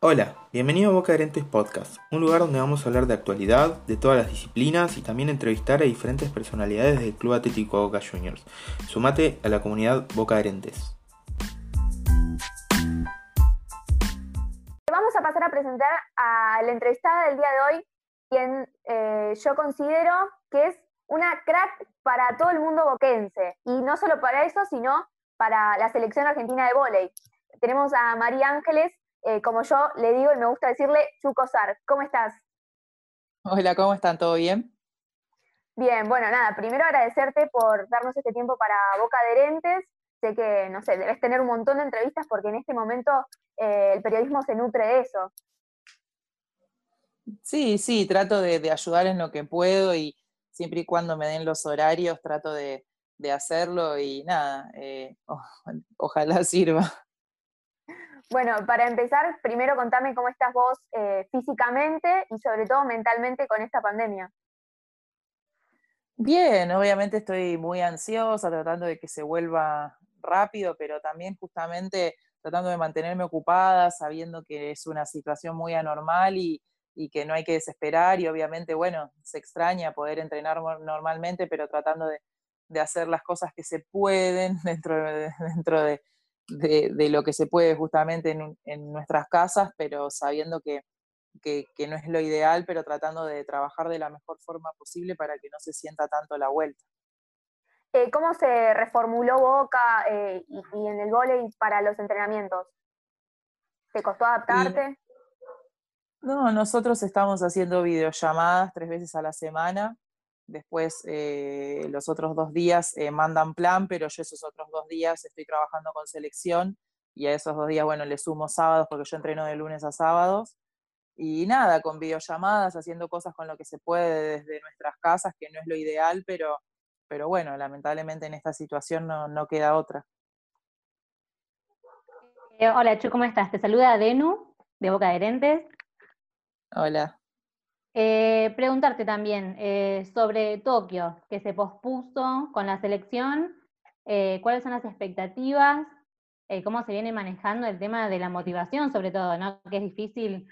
Hola, bienvenido a Boca Adherentes Podcast, un lugar donde vamos a hablar de actualidad, de todas las disciplinas y también entrevistar a diferentes personalidades del Club Atlético Boca Juniors. Sumate a la comunidad Boca Adherentes. Vamos a pasar a presentar a la entrevistada del día de hoy, quien eh, yo considero que es una crack para todo el mundo boquense, y no solo para eso, sino para la selección argentina de vóley. Tenemos a María Ángeles, eh, como yo le digo y me gusta decirle, Chucosar. ¿Cómo estás? Hola, ¿cómo están? ¿Todo bien? Bien, bueno, nada, primero agradecerte por darnos este tiempo para Boca Adherentes. Sé que, no sé, debes tener un montón de entrevistas porque en este momento eh, el periodismo se nutre de eso. Sí, sí, trato de, ayudar en lo que puedo y siempre y cuando me den los horarios trato de, hacerlo y nada, eh, ojalá sirva. Bueno, para empezar, primero contame cómo estás vos eh, físicamente y sobre todo mentalmente con esta pandemia. Bien, obviamente estoy muy ansiosa, tratando de que se vuelva rápido, pero también justamente tratando de mantenerme ocupada, sabiendo que es una situación muy anormal y, que no hay que desesperar y obviamente, bueno, se extraña poder entrenar normalmente, pero tratando de, de hacer las cosas que se pueden dentro de, dentro de, de, lo que se puede justamente en, nuestras casas, pero sabiendo que, no es lo ideal, pero tratando de trabajar de la mejor forma posible para que no se sienta tanto la vuelta. Eh, ¿Cómo se reformuló Boca eh, y, en el vóley para los entrenamientos? ¿Te costó adaptarte? no, nosotros estamos haciendo videollamadas tres veces a la semana Después eh, los otros dos días eh, mandan plan, pero yo esos otros dos días estoy trabajando con selección y a esos dos días, bueno, le sumo sábados porque yo entreno de lunes a sábados. Y nada, con videollamadas, haciendo cosas con lo que se puede desde nuestras casas, que no es lo ideal, pero, pero bueno, lamentablemente en esta situación no, no queda otra. Eh, hola, Chu, ¿cómo estás? Te saluda Denu, de Boca Adherentes. Hola. Eh, preguntarte también eh, sobre Tokio, que se pospuso con la selección, eh, cuáles son las expectativas, cómo se viene manejando el tema de la motivación, sobre todo, ¿no? que es difícil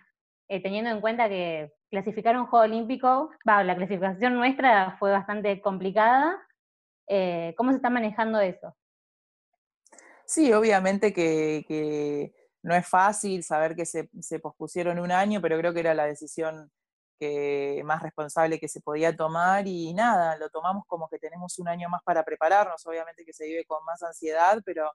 teniendo en cuenta que clasificar un Juego Olímpico, la clasificación nuestra fue bastante complicada. ¿Cómo se está manejando eso? Sí, obviamente que, no es fácil saber que se pospusieron un año, pero creo que era la decisión que, más responsable que se podía tomar y nada, lo tomamos como que tenemos un año más para prepararnos, obviamente que se vive con más ansiedad, pero,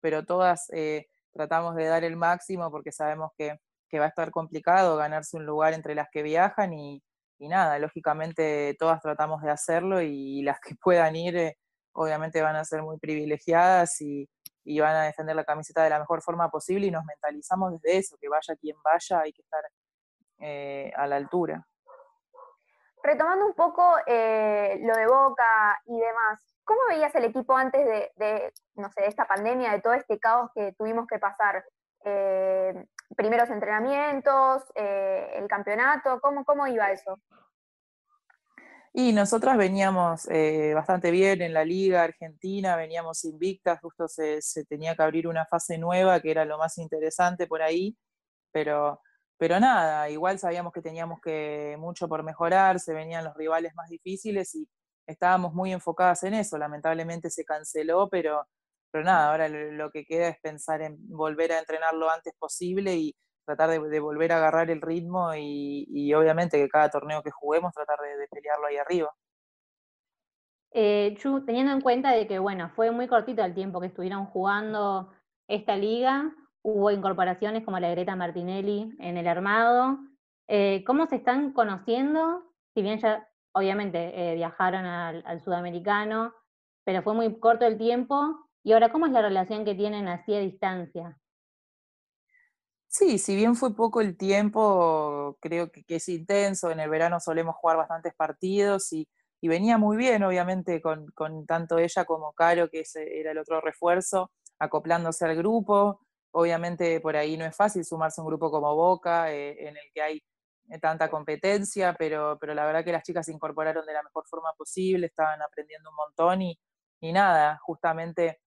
pero todas eh, tratamos de dar el máximo porque sabemos que, va a estar complicado ganarse un lugar entre las que viajan y, nada, lógicamente todas tratamos de hacerlo y las que puedan ir eh, obviamente van a ser muy privilegiadas y, y van a defender la camiseta de la mejor forma posible y nos mentalizamos desde eso, que vaya quien vaya, hay que estar eh, a la altura. Retomando un poco eh, lo de Boca y demás, ¿cómo veías el equipo antes de, no sé, esta pandemia, de todo este caos que tuvimos que pasar? Eh, primeros entrenamientos, el campeonato, ¿cómo, ¿cómo iba eso? Y nosotras veníamos bastante bien en la liga argentina, veníamos invictas, justo se, tenía que abrir una fase nueva, que era lo más interesante por ahí, pero pero nada, igual sabíamos que teníamos que mucho por mejorar, se venían los rivales más difíciles y estábamos muy enfocadas en eso. Lamentablemente se canceló, pero, pero nada, ahora lo que queda es pensar en volver a entrenar lo antes posible y tratar de, volver a agarrar el ritmo y, obviamente que cada torneo que juguemos tratar de, pelearlo ahí arriba. Eh, Chu, teniendo en cuenta de que, bueno, fue muy cortito el tiempo que estuvieron jugando esta liga, hubo incorporaciones como la Greta Martinelli en el armado. Eh, ¿Cómo se están conociendo? Si bien ya obviamente eh, viajaron al, sudamericano, pero fue muy corto el tiempo. ¿Y ahora cómo es la relación que tienen así a distancia? Sí, si bien fue poco el tiempo, creo que, es intenso. En el verano solemos jugar bastantes partidos y, venía muy bien, obviamente, con, con, tanto ella como Caro, que ese era el otro refuerzo, acoplándose al grupo. Obviamente por ahí no es fácil sumarse a un grupo como Boca, eh, en el que hay eh, tanta competencia, pero, pero la verdad que las chicas se incorporaron de la mejor forma posible, estaban aprendiendo un montón y, nada, justamente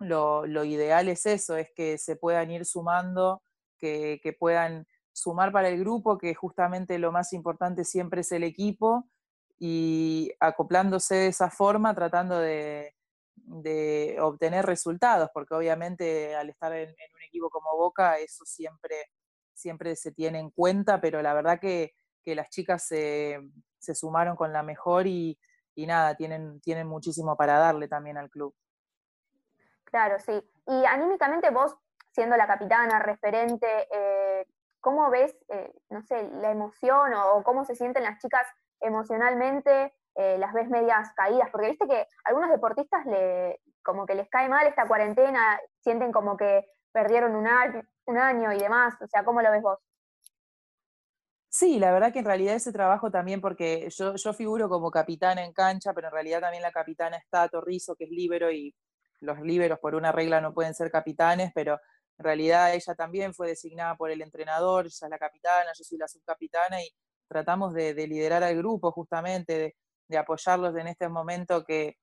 lo, ideal es eso, es que se puedan ir sumando, que, puedan sumar para el grupo, que justamente lo más importante siempre es el equipo, y acoplándose de esa forma, tratando de, obtener resultados, porque obviamente al estar en, un equipo como Boca, eso siempre, siempre se tiene en cuenta, pero la verdad que, las chicas se, sumaron con la mejor y, y nada, tienen, tienen muchísimo para darle también al club. Claro, sí. Y anímicamente vos, siendo la capitana, referente, eh, ¿cómo ves, eh, no sé, la emoción o, cómo se sienten las chicas emocionalmente? Eh, las ves medias caídas, porque viste que algunos deportistas le, como que les cae mal esta cuarentena, sienten como que perdieron un año, y demás, o sea, ¿cómo lo ves vos? Sí, la verdad que en realidad ese trabajo también, porque yo, yo figuro como capitana en cancha, pero en realidad también la capitana está Torrizo, que es libero, y los líberos por una regla no pueden ser capitanes, pero en realidad ella también fue designada por el entrenador, ella es la capitana, yo soy la subcapitana y tratamos de, liderar al grupo justamente, apoyarlos en este momento que,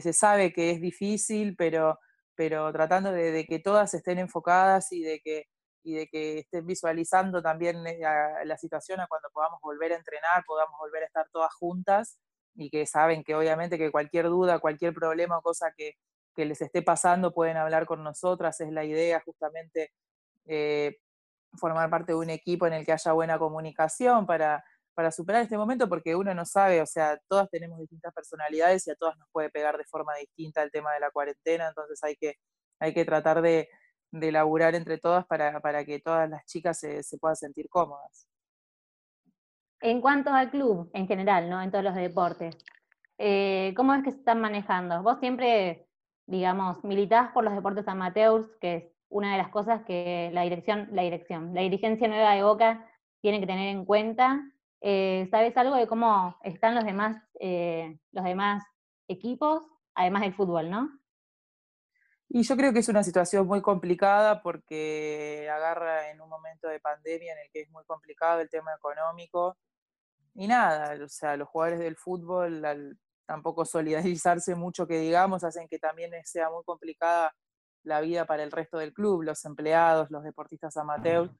se sabe que es difícil, pero, pero tratando de, que todas estén enfocadas y de que, y de que estén visualizando también eh, la situación a cuando podamos volver a entrenar, podamos volver a estar todas juntas y que saben que obviamente que cualquier duda, cualquier problema o cosa que, que les esté pasando pueden hablar con nosotras, es la idea justamente eh, formar parte de un equipo en el que haya buena comunicación para, para superar este momento, porque uno no sabe, o sea, todas tenemos distintas personalidades y a todas nos puede pegar de forma distinta el tema de la cuarentena, entonces hay que, hay que tratar de, de laburar entre todas para, que todas las chicas se, puedan sentir cómodas. En cuanto al club en general, ¿no? En todos los deportes, eh, ¿cómo es que se están manejando? Vos siempre digamos, militás por los deportes amateurs, que es una de las cosas que la dirección, la dirección, la dirigencia nueva de Boca tiene que tener en cuenta. Eh, ¿Sabes algo de cómo están los demás, eh, los demás equipos, además del fútbol, no? Y yo creo que es una situación muy complicada porque agarra en un momento de pandemia en el que es muy complicado el tema económico. Y nada, o sea, los jugadores del fútbol al tampoco solidarizarse mucho que digamos, hacen que también sea muy complicada la vida para el resto del club, los empleados, los deportistas amateurs.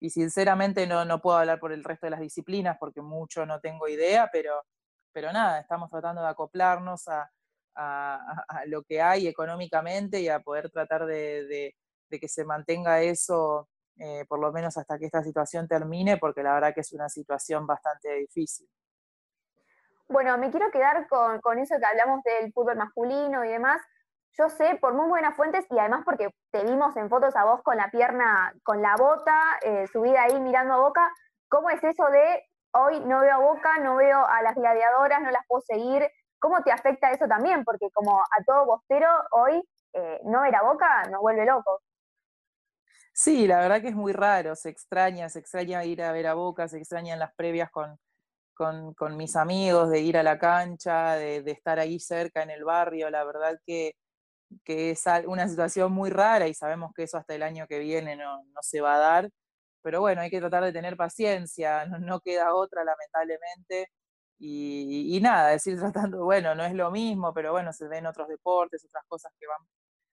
Y sinceramente no, no puedo hablar por el resto de las disciplinas porque mucho no tengo idea, pero, pero nada, estamos tratando de acoplarnos a, lo que hay económicamente y a poder tratar de, que se mantenga eso eh, por lo menos hasta que esta situación termine, porque la verdad que es una situación bastante difícil. Bueno, me quiero quedar con, eso que hablamos del fútbol masculino y demás. Yo sé por muy buenas fuentes y además porque te vimos en fotos a vos con la pierna, con la bota, eh, subida ahí mirando a Boca, ¿cómo es eso de hoy no veo a Boca, no veo a las gladiadoras, no las puedo seguir? ¿Cómo te afecta eso también? Porque como a todo bostero, hoy eh, no ver a Boca nos vuelve locos. Sí, la verdad que es muy raro, se extraña, se extraña ir a ver a Boca, se extrañan las previas con, con, mis amigos, de ir a la cancha, de, estar ahí cerca en el barrio. La verdad que, es una situación muy rara y sabemos que eso hasta el año que viene no, se va a dar. Pero bueno, hay que tratar de tener paciencia, no, queda otra lamentablemente. Y, nada, decir tratando, bueno, no es lo mismo, pero bueno, se ven otros deportes, otras cosas que van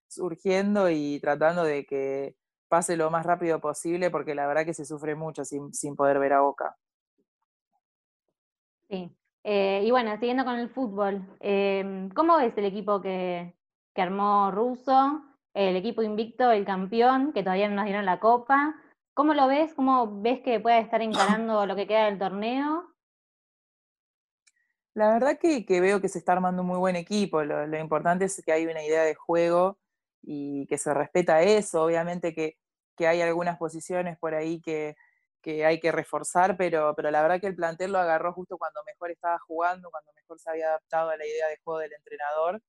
surgiendo y tratando de que pase lo más rápido posible, porque la verdad que se sufre mucho sin, sin poder ver a Boca. Sí. Eh, y bueno, siguiendo con el fútbol, em, ¿cómo ves el equipo que, armó Russo, el equipo invicto, el campeón, que todavía no nos dieron la copa? ¿Cómo lo ves? ¿Cómo ves que puede estar encarando lo que queda del torneo? La verdad que, veo que se está armando un muy buen equipo. Lo, importante es que hay una idea de juego y que se respeta eso. Obviamente que, que hay algunas posiciones por ahí que, que hay que reforzar, pero, pero la verdad que el plantel lo agarró justo cuando mejor estaba jugando, cuando mejor se había adaptado a la idea de juego del entrenador.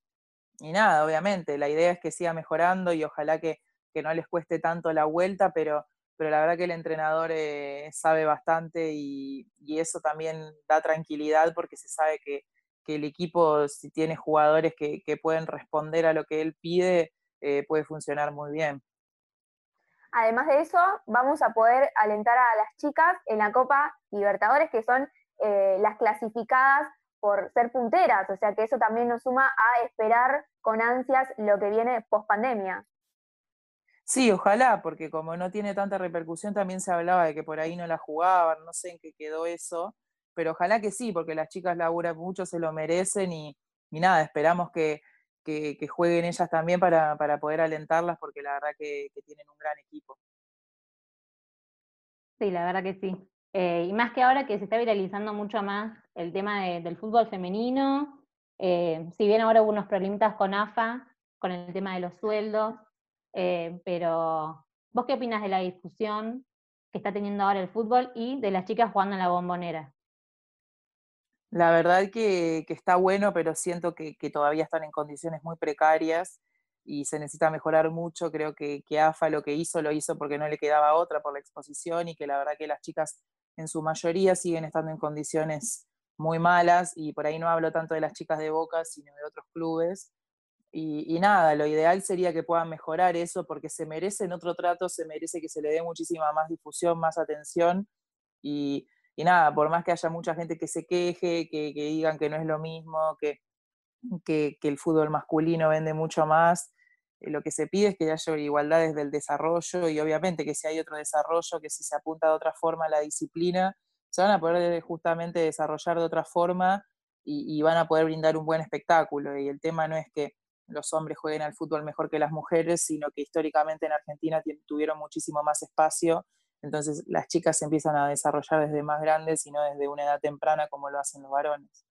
Y nada, obviamente, la idea es que siga mejorando y ojalá que, no les cueste tanto la vuelta, pero, pero la verdad que el entrenador eh, sabe bastante y, eso también da tranquilidad porque se sabe que, el equipo, si tiene jugadores que, pueden responder a lo que él pide, eh, puede funcionar muy bien. Además de eso, vamos a poder alentar a las chicas en la Copa Libertadores, que son eh, las clasificadas por ser punteras, o sea que eso también nos suma a esperar con ansias lo que viene post pandemia. Sí, ojalá, porque como no tiene tanta repercusión, también se hablaba de que por ahí no la jugaban, no sé en qué quedó eso, pero ojalá que sí, porque las chicas laburan mucho, se lo merecen y, nada, esperamos que, jueguen ellas también para, poder alentarlas, porque la verdad que, tienen un gran equipo. Sí, la verdad que sí. Eh, y más que ahora que se está viralizando mucho más el tema del fútbol femenino, eh, si bien ahora hubo unos problemas con AFA, con el tema de los sueldos, eh, pero ¿vos qué opinas de la discusión que está teniendo ahora el fútbol y de las chicas jugando en la bombonera? La verdad que, está bueno, pero siento que, todavía están en condiciones muy precarias y se necesita mejorar mucho. Creo que, AFA lo que hizo lo hizo porque no le quedaba otra por la exposición y que la verdad que las chicas en su mayoría siguen estando en condiciones muy malas y por ahí no hablo tanto de las chicas de Boca, sino de otros clubes. Y, nada, lo ideal sería que puedan mejorar eso porque se merecen otro trato, se merece que se le dé muchísima más difusión, más atención. Y, nada, por más que haya mucha gente que se queje, que, digan que no es lo mismo, que, el fútbol masculino vende mucho más, lo que se pide es que haya igualdad desde el desarrollo y obviamente que si hay otro desarrollo, que si se apunta de otra forma a la disciplina, se van a poder justamente desarrollar de otra forma y, y van a poder brindar un buen espectáculo. Y el tema no es que los hombres jueguen al fútbol mejor que las mujeres, sino que históricamente en Argentina tuvieron muchísimo más espacio, entonces las chicas se empiezan a desarrollar desde más grandes y no desde una edad temprana como lo hacen los varones.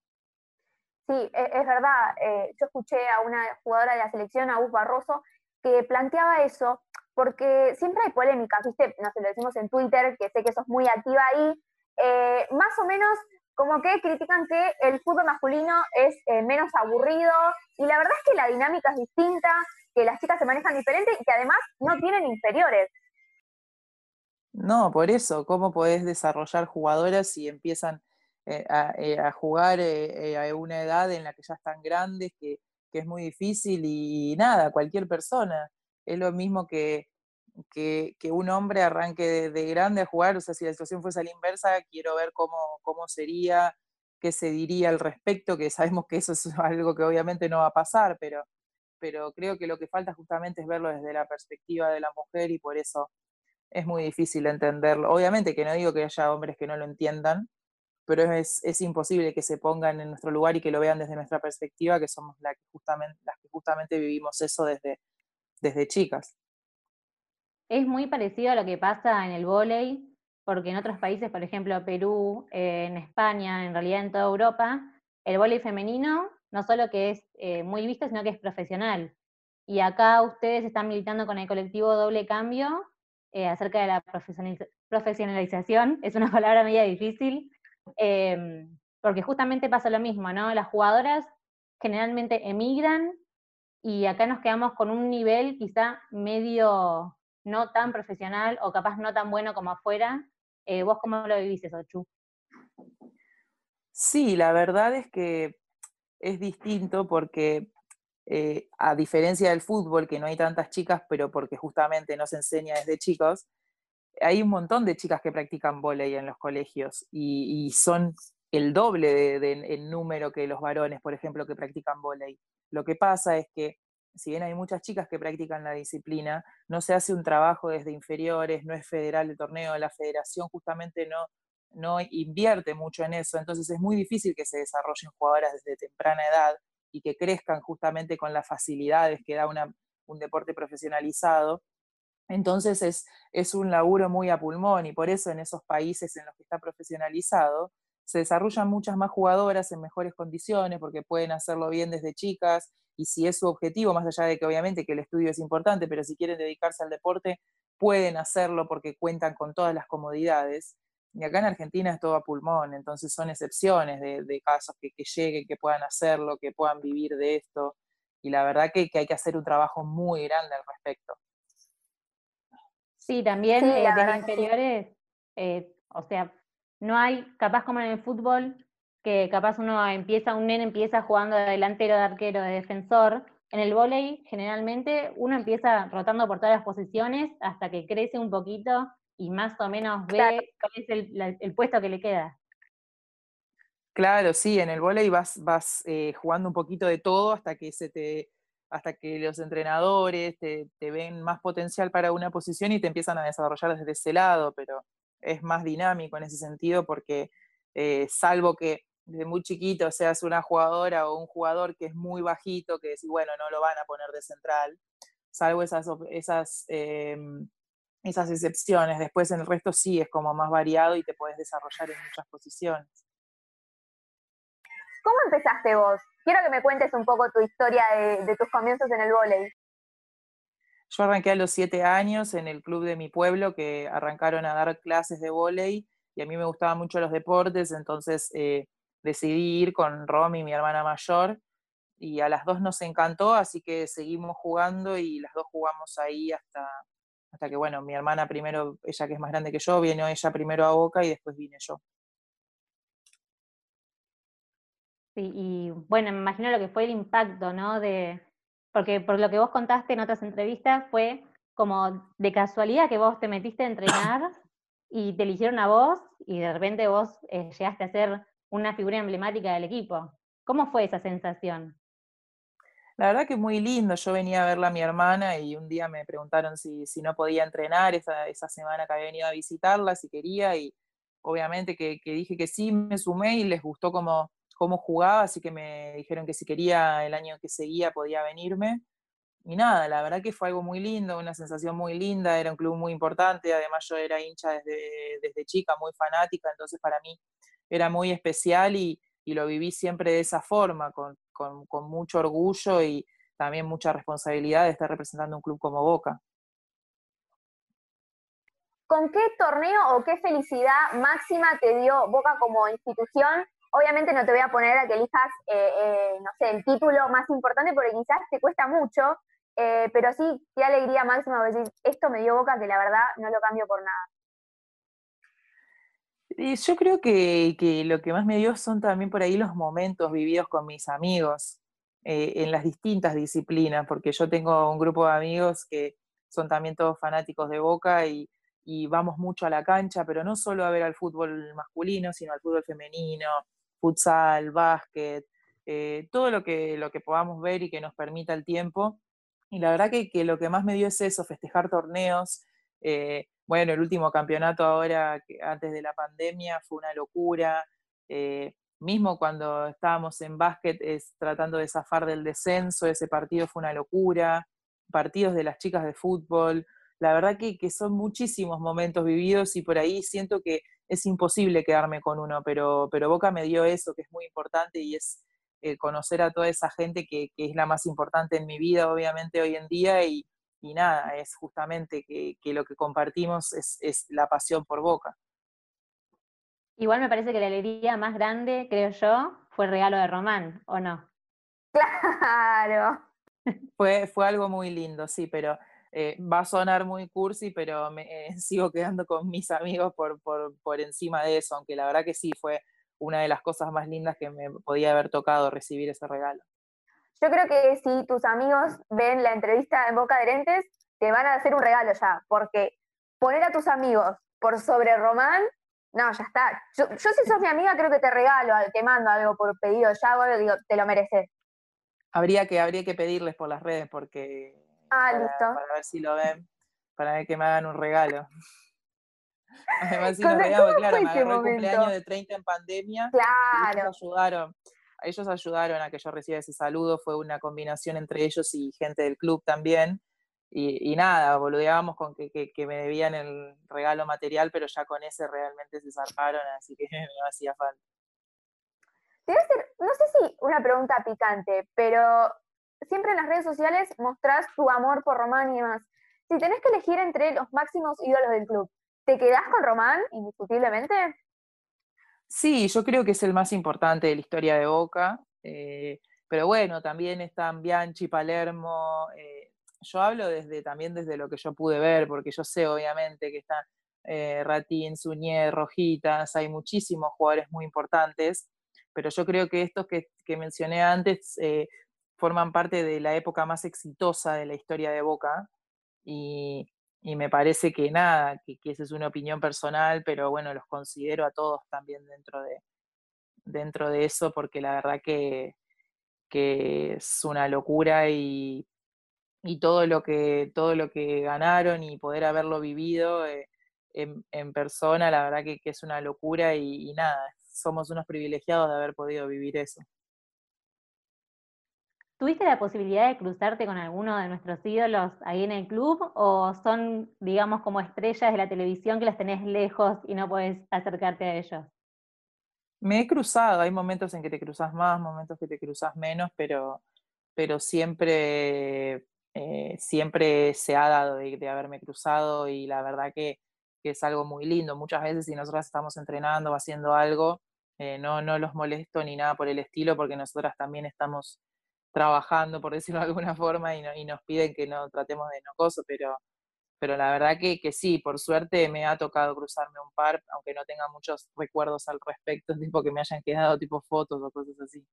Sí, e, es, verdad. Eh, yo escuché a una jugadora de la selección, a Gus Barroso, que planteaba eso, porque siempre hay polémicas, ¿viste? No sé, lo decimos en Twitter, que sé que sos muy activa ahí. Eh, más o menos como que critican que el fútbol masculino es eh, menos aburrido y la verdad es que la dinámica es distinta, que las chicas se manejan diferente y que además no tienen inferiores. No, por eso, ¿cómo podés desarrollar jugadoras si empiezan eh, eh, a, jugar a una edad en la que ya están grandes, que, que es muy difícil y, nada, cualquier persona? Es lo mismo que, que, un hombre arranque de, grande a jugar, o sea, si la situación fuese a la inversa, quiero ver cómo, cómo sería, qué se diría al respecto, que sabemos que eso es algo que obviamente no va a pasar, pero, pero creo que lo que falta justamente es verlo desde la perspectiva de la mujer y por eso es muy difícil entenderlo. Obviamente que no digo que haya hombres que no lo entiendan, pero es, es imposible que se pongan en nuestro lugar y que lo vean desde nuestra perspectiva, que somos la que justamente, las que justamente vivimos eso desde, desde chicas. Es muy parecido a lo que pasa en el vóley, porque en otros países, por ejemplo Perú, eh, en España, en realidad en toda Europa, el vóley femenino no solo que es eh, muy visto, sino que es profesional. Y acá ustedes están militando con el colectivo Doble Cambio eh, acerca de la profesionalización, es una palabra media difícil, em, porque justamente pasa lo mismo, ¿no? Las jugadoras generalmente emigran y acá nos quedamos con un nivel quizá medio no tan profesional o capaz no tan bueno como afuera. Eh, ¿Vos cómo lo vivís eso, Chu? Sí, la verdad es que es distinto porque eh, a diferencia del fútbol, que no hay tantas chicas, pero porque justamente no se enseña desde chicos, hay un montón de chicas que practican volei en los colegios y, son el doble de, número que los varones, por ejemplo, que practican volei. Lo que pasa es que si bien hay muchas chicas que practican la disciplina, no se hace un trabajo desde inferiores, no es federal el torneo, la federación justamente no, no invierte mucho en eso, entonces es muy difícil que se desarrollen jugadoras desde temprana edad y que crezcan justamente con las facilidades que da un deporte profesionalizado. Entonces es, es un laburo muy a pulmón y por eso en esos países en los que está profesionalizado se desarrollan muchas más jugadoras en mejores condiciones porque pueden hacerlo bien desde chicas y si es su objetivo, más allá de que obviamente que el estudio es importante, pero si quieren dedicarse al deporte, pueden hacerlo porque cuentan con todas las comodidades. Y acá en Argentina es todo a pulmón, entonces son excepciones de, casos que, lleguen, que puedan hacerlo, que puedan vivir de esto. Y la verdad que, hay que hacer un trabajo muy grande al respecto. Sí, también eh, de las inferiores, eh, o sea, no hay, capaz como en el fútbol, que capaz uno empieza, un nene empieza jugando de delantero, de arquero, de defensor. En el vóley, generalmente, uno empieza rotando por todas las posiciones hasta que crece un poquito y más o menos ve cuál es el, puesto que le queda. Claro, sí, en el vóley vas, vas eh, jugando un poquito de todo hasta que se te hasta que los entrenadores te, ven más potencial para una posición y te empiezan a desarrollar desde ese lado, pero es más dinámico en ese sentido porque eh, salvo que desde muy chiquito seas una jugadora o un jugador que es muy bajito, que decís, bueno, no lo van a poner de central, salvo esas, esas, em, esas excepciones. Después en el resto sí es como más variado y te puedes desarrollar en muchas posiciones. ¿Cómo empezaste vos? Quiero que me cuentes un poco tu historia de, tus comienzos en el vóley. Yo arranqué a los siete años en el club de mi pueblo que arrancaron a dar clases de vóley y a mí me gustaban mucho los deportes, entonces eh, decidí ir con Romy, mi hermana mayor, y a las dos nos encantó, así que seguimos jugando y las dos jugamos ahí hasta, hasta que, bueno, mi hermana primero, ella que es más grande que yo, vino ella primero a Boca y después vine yo. Sí, y bueno, me imagino lo que fue el impacto, ¿no? De, porque por lo que vos contaste en otras entrevistas fue como de casualidad que vos te metiste a entrenar y te eligieron a vos y de repente vos eh, llegaste a ser una figura emblemática del equipo. ¿Cómo fue esa sensación? La verdad que muy lindo. Yo venía a verla a mi hermana y un día me preguntaron si, si no podía entrenar esa, esa, semana que había venido a visitarla, si quería, y obviamente que, que dije que sí, me sumé y les gustó como cómo jugaba, así que me dijeron que si quería el año que seguía podía venirme. Y nada, la verdad que fue algo muy lindo, una sensación muy linda, era un club muy importante, además yo era hincha desde, desde chica, muy fanática, entonces para mí era muy especial y, y lo viví siempre de esa forma, con, con, con, mucho orgullo y también mucha responsabilidad de estar representando un club como Boca. ¿Con qué torneo o qué felicidad máxima te dio Boca como institución Obviamente no te voy a poner a que elijas, eh, eh, no sé, el título más importante porque quizás te cuesta mucho, eh, pero sí, qué alegría máxima decir, esto me dio boca que la verdad no lo cambio por nada. Yo creo que, que, lo que más me dio son también por ahí los momentos vividos con mis amigos en las distintas disciplinas, porque yo tengo un grupo de amigos que son también todos fanáticos de Boca y vamos mucho a la cancha, pero no solo a ver al fútbol masculino, sino al fútbol femenino, futsal, básquet, eh, todo lo que, lo que podamos ver y que nos permita el tiempo. Y la verdad que, que lo que más me dio es eso, festejar torneos. Eh, bueno, el último campeonato ahora, antes de la pandemia, fue una locura. Eh, mismo cuando estábamos en básquet es, tratando de zafar del descenso, ese partido fue una locura. Partidos de las chicas de fútbol. La verdad que, que son muchísimos momentos vividos y por ahí siento que es imposible quedarme con uno, pero, pero Boca me dio eso, que es muy importante y es eh, conocer a toda esa gente que, es la más importante en mi vida, obviamente, hoy en día, y, nada, es justamente que, lo que compartimos es, es, la pasión por Boca. Igual me parece que la alegría más grande, creo yo, fue el regalo de Román, ¿o no? Claro. Fue, fue algo muy lindo, sí, pero eh, va a sonar muy cursi, pero me eh, sigo quedando con mis amigos por, por, por, encima de eso, aunque la verdad que sí fue una de las cosas más lindas que me podía haber tocado recibir ese regalo. Yo creo que si tus amigos ven la entrevista en Boca de Lentes, te van a hacer un regalo ya, porque poner a tus amigos por sobre Román, no, ya está. Yo, yo si sos mi amiga, creo que te regalo, te mando algo por pedido ya, digo, te lo mereces. Habría que, habría que pedirles por las redes, porque Ah, para, listo. Para ver si lo ven, para ver que me hagan un regalo. Además, si nos veamos, claro, me agarró el cumpleaños de 30 en pandemia. Claro. ellos ayudaron, ellos ayudaron a que yo reciba ese saludo, fue una combinación entre ellos y gente del club también. Y, nada, boludeábamos con que, que, me debían el regalo material, pero ya con ese realmente se zarparon, así que no hacía falta. A hacer, no sé si una pregunta picante, pero siempre en las redes sociales mostrás tu amor por Román y demás. Si tenés que elegir entre los máximos ídolos del club, ¿te quedás con Román, indiscutiblemente? Sí, yo creo que es el más importante de la historia de Boca. Eh, pero bueno, también están Bianchi, Palermo. Eh, yo hablo desde, también desde lo que yo pude ver, porque yo sé obviamente que están eh, Ratín, Suñé, Rojitas, hay muchísimos jugadores muy importantes, pero yo creo que estos que, mencioné antes forman parte de la época más exitosa de la historia de Boca y, me parece que nada, que, esa es una opinión personal, pero bueno, los considero a todos también dentro de, dentro de eso porque la verdad que, que es una locura y, y todo lo que, todo lo que ganaron y poder haberlo vivido eh, en, persona, la verdad que, es una locura y, nada, somos unos privilegiados de haber podido vivir eso. ¿Tuviste la posibilidad de cruzarte con alguno de nuestros ídolos ahí en el club o son, digamos, como estrellas de la televisión que las tenés lejos y no puedes acercarte a ellos? Me he cruzado, hay momentos en que te cruzas más, momentos que te cruzas menos, pero, pero siempre eh, siempre se ha dado de, haberme cruzado y la verdad que, es algo muy lindo. Muchas veces si nosotras estamos entrenando o haciendo algo, eh, no, no los molesto ni nada por el estilo porque nosotras también estamos trabajando, por decirlo de alguna forma, y, y nos piden que no tratemos de no coso, pero, pero la verdad que, que, sí, por suerte me ha tocado cruzarme un par, aunque no tenga muchos recuerdos al respecto, tipo que me hayan quedado tipo fotos o cosas así.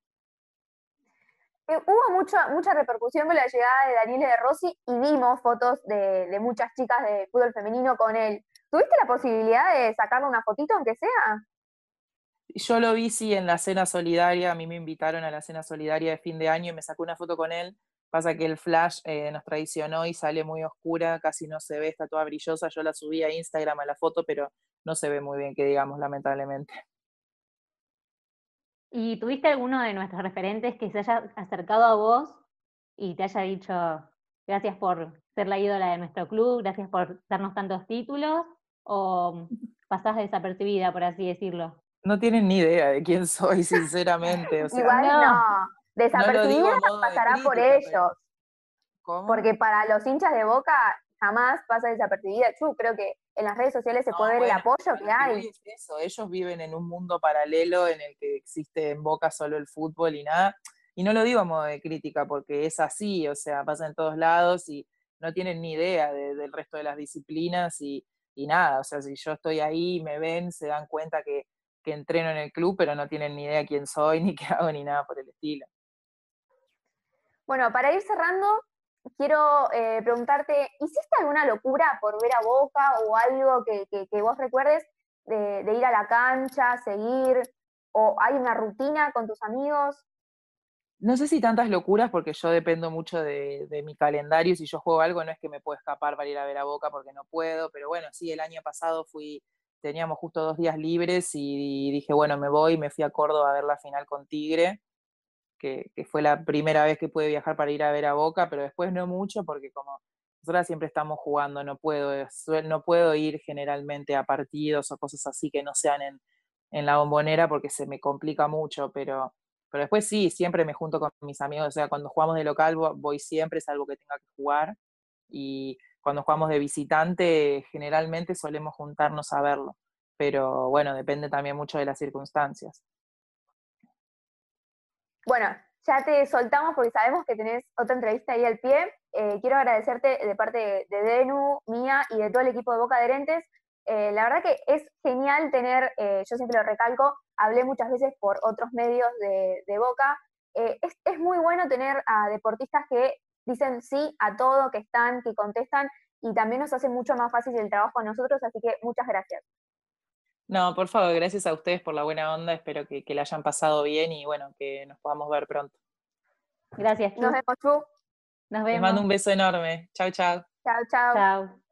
Eh, hubo mucha, mucha repercusión con la llegada de Daniel de Rossi y vimos fotos de, muchas chicas de fútbol femenino con él. ¿Tuviste la posibilidad de sacarle una fotito, aunque sea? Yo lo vi, sí, en la cena solidaria. A mí me invitaron a la cena solidaria de fin de año y me sacó una foto con él. Pasa que el flash eh, nos traicionó y sale muy oscura, casi no se ve, está toda brillosa. Yo la subí a Instagram a la foto, pero no se ve muy bien, que digamos, lamentablemente. ¿Y tuviste alguno de nuestros referentes que se haya acercado a vos y te haya dicho gracias por ser la ídola de nuestro club, gracias por darnos tantos títulos? ¿O pasás desapercibida, por así decirlo? No tienen ni idea de quién soy, sinceramente. Igual no, desapercibida pasará por ellos. Porque para los hinchas de Boca jamás pasa desapercibida. Yo creo que en las redes sociales se puede ver el apoyo que hay. eso, ellos viven en un mundo paralelo en el que existe en Boca solo el fútbol y nada. Y no lo digo a modo de crítica porque es así, o sea, pasa en todos lados y no tienen ni idea del resto de las disciplinas y, nada, o sea, si yo estoy ahí, me ven, se dan cuenta que, que entreno en el club, pero no tienen ni idea quién soy, ni qué hago, ni nada por el estilo. Bueno, para ir cerrando, quiero eh, preguntarte, ¿hiciste alguna locura por ver a Boca o algo que, vos recuerdes de, ir a la cancha, seguir, o hay una rutina con tus amigos? No sé si tantas locuras, porque yo dependo mucho de, mi calendario. Si yo juego algo, no es que me puedo escapar para ir a ver a Boca porque no puedo. Pero bueno, sí, el año pasado fui, teníamos justo dos días libres y dije, bueno, me voy, me fui a Córdoba a ver la final con Tigre que, fue la primera vez que pude viajar para ir a ver a Boca, pero después no mucho porque como nosotras siempre estamos jugando, no puedo, no puedo ir generalmente a partidos o cosas así que no sean en, en la bombonera porque se me complica mucho, pero, pero después sí, siempre me junto con mis amigos, o sea, cuando jugamos de local voy siempre, es algo que tenga que jugar, y cuando jugamos de visitante generalmente solemos juntarnos a verlo, pero bueno, depende también mucho de las circunstancias. Bueno, ya te soltamos porque sabemos que tenés otra entrevista ahí al pie. Eh, quiero agradecerte de parte de, Denu, mía y de todo el equipo de Boca Adherentes. Eh, la verdad que es genial tener, eh, yo siempre lo recalco, hablé muchas veces por otros medios de, Boca. Es, es, muy bueno tener a deportistas que dicen sí a todo, que están, que contestan y también nos hace mucho más fácil el trabajo a nosotros, así que muchas gracias. No, por favor, gracias a ustedes por la buena onda. Espero que, que la hayan pasado bien y bueno, que nos podamos ver pronto. Gracias, Nos vemos, Chu. Nos vemos. Les mando un beso enorme. Chao, chao. Chao, chao. Chao.